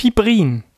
Fibrin.